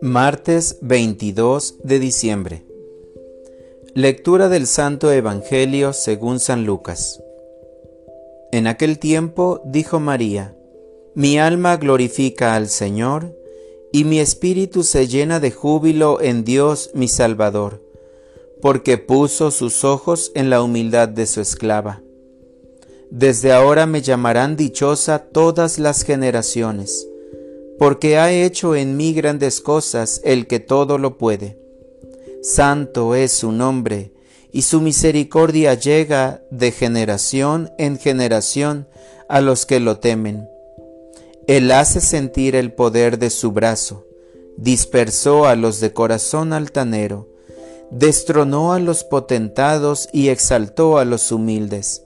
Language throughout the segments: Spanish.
Martes 22 de diciembre. Lectura del Santo Evangelio según San Lucas. En aquel tiempo dijo María, Mi alma glorifica al Señor, y mi espíritu se llena de júbilo en Dios mi Salvador, porque puso sus ojos en la humildad de su esclava. Desde ahora me llamarán dichosa todas las generaciones, porque ha hecho en mí grandes cosas el que todo lo puede. Santo es su nombre, y su misericordia llega de generación en generación a los que lo temen. Él hace sentir el poder de su brazo, dispersó a los de corazón altanero, destronó a los potentados y exaltó a los humildes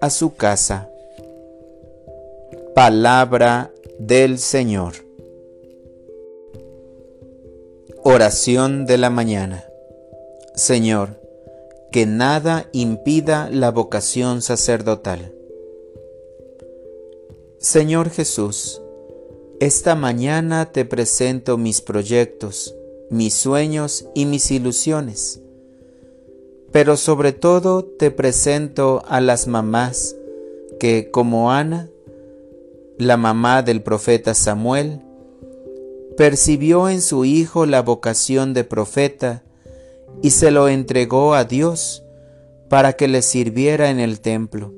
a su casa. Palabra del Señor. Oración de la mañana. Señor, que nada impida la vocación sacerdotal. Señor Jesús, esta mañana te presento mis proyectos, mis sueños y mis ilusiones pero sobre todo te presento a las mamás que, como Ana, la mamá del profeta Samuel, percibió en su hijo la vocación de profeta y se lo entregó a Dios para que le sirviera en el templo.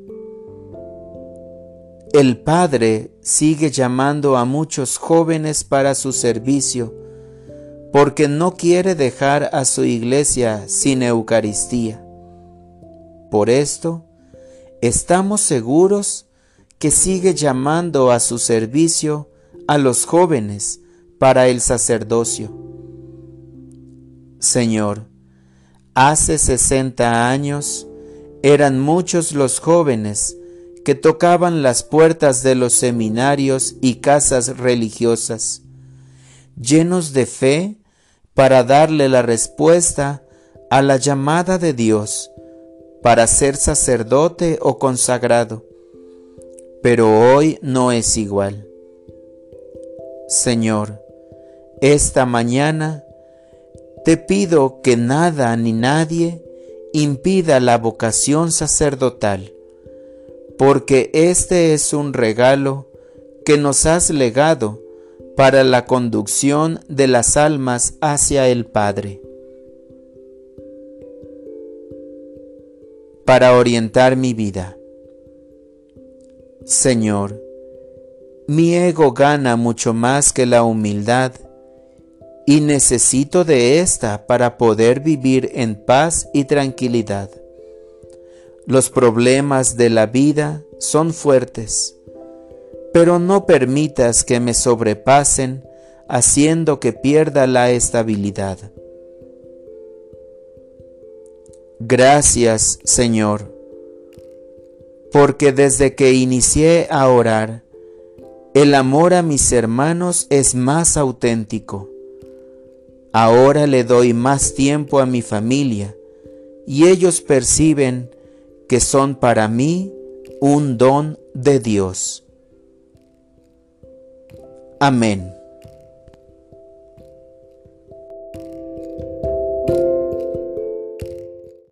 El Padre sigue llamando a muchos jóvenes para su servicio, porque no quiere dejar a su iglesia sin Eucaristía. Por esto, estamos seguros que sigue llamando a su servicio a los jóvenes para el sacerdocio. Señor, hace sesenta años eran muchos los jóvenes que tocaban las puertas de los seminarios y casas religiosas, llenos de fe para darle la respuesta a la llamada de Dios para ser sacerdote o consagrado. Pero hoy no es igual. Señor, esta mañana te pido que nada ni nadie impida la vocación sacerdotal, porque este es un regalo que nos has legado para la conducción de las almas hacia el Padre. Para orientar mi vida. Señor, mi ego gana mucho más que la humildad y necesito de ésta para poder vivir en paz y tranquilidad. Los problemas de la vida son fuertes pero no permitas que me sobrepasen haciendo que pierda la estabilidad. Gracias, Señor, porque desde que inicié a orar, el amor a mis hermanos es más auténtico. Ahora le doy más tiempo a mi familia y ellos perciben que son para mí un don de Dios. Amén.